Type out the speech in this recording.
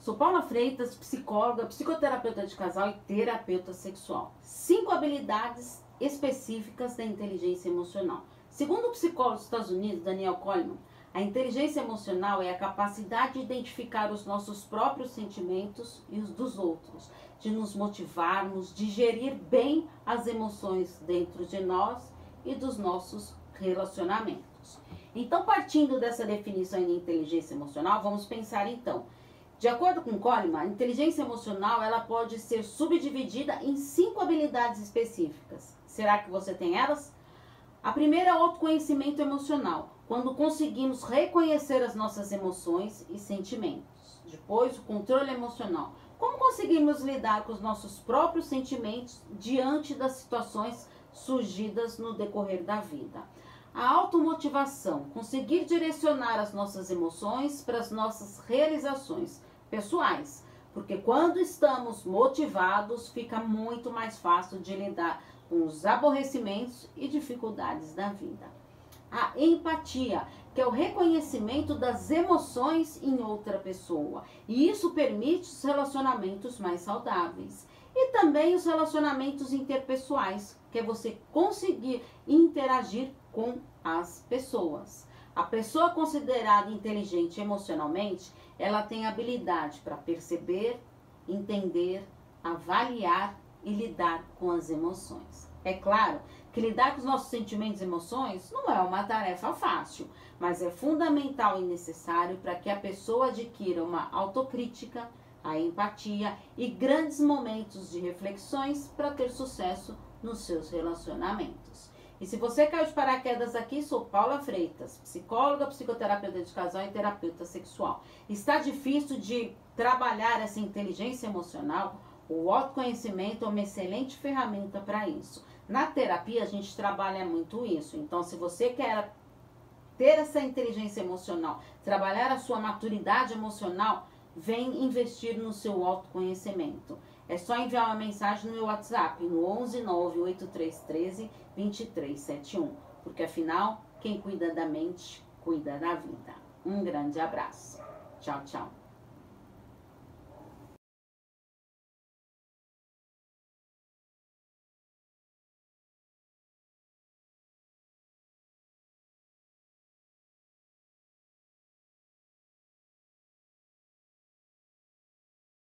sou Paula Freitas, psicóloga, psicoterapeuta de casal e terapeuta sexual. Cinco habilidades específicas da inteligência emocional. Segundo o psicólogo dos Estados Unidos, Daniel Coleman, a inteligência emocional é a capacidade de identificar os nossos próprios sentimentos e os dos outros, de nos motivarmos, de gerir bem as emoções dentro de nós e dos nossos relacionamentos. Então, partindo dessa definição de inteligência emocional, vamos pensar então. De acordo com Coleman, a inteligência emocional ela pode ser subdividida em cinco habilidades específicas. Será que você tem elas? A primeira é o autoconhecimento emocional, quando conseguimos reconhecer as nossas emoções e sentimentos. Depois, o controle emocional. Como conseguimos lidar com os nossos próprios sentimentos diante das situações surgidas no decorrer da vida? A automotivação, conseguir direcionar as nossas emoções para as nossas realizações pessoais. Porque quando estamos motivados, fica muito mais fácil de lidar com os aborrecimentos e dificuldades da vida. A empatia, que é o reconhecimento das emoções em outra pessoa. E isso permite os relacionamentos mais saudáveis. E também os relacionamentos interpessoais, que é você conseguir interagir com as pessoas. A pessoa considerada inteligente emocionalmente, ela tem habilidade para perceber, entender, avaliar e lidar com as emoções. É claro que lidar com os nossos sentimentos e emoções não é uma tarefa fácil, mas é fundamental e necessário para que a pessoa adquira uma autocrítica, a empatia e grandes momentos de reflexões para ter sucesso nos seus relacionamentos. E se você caiu de paraquedas aqui, sou Paula Freitas, psicóloga, psicoterapeuta de casal e terapeuta sexual. Está difícil de trabalhar essa inteligência emocional? O autoconhecimento é uma excelente ferramenta para isso. Na terapia, a gente trabalha muito isso. Então, se você quer ter essa inteligência emocional, trabalhar a sua maturidade emocional, vem investir no seu autoconhecimento. É só enviar uma mensagem no meu WhatsApp no 11 98313 2371, porque afinal, quem cuida da mente, cuida da vida. Um grande abraço. Tchau, tchau.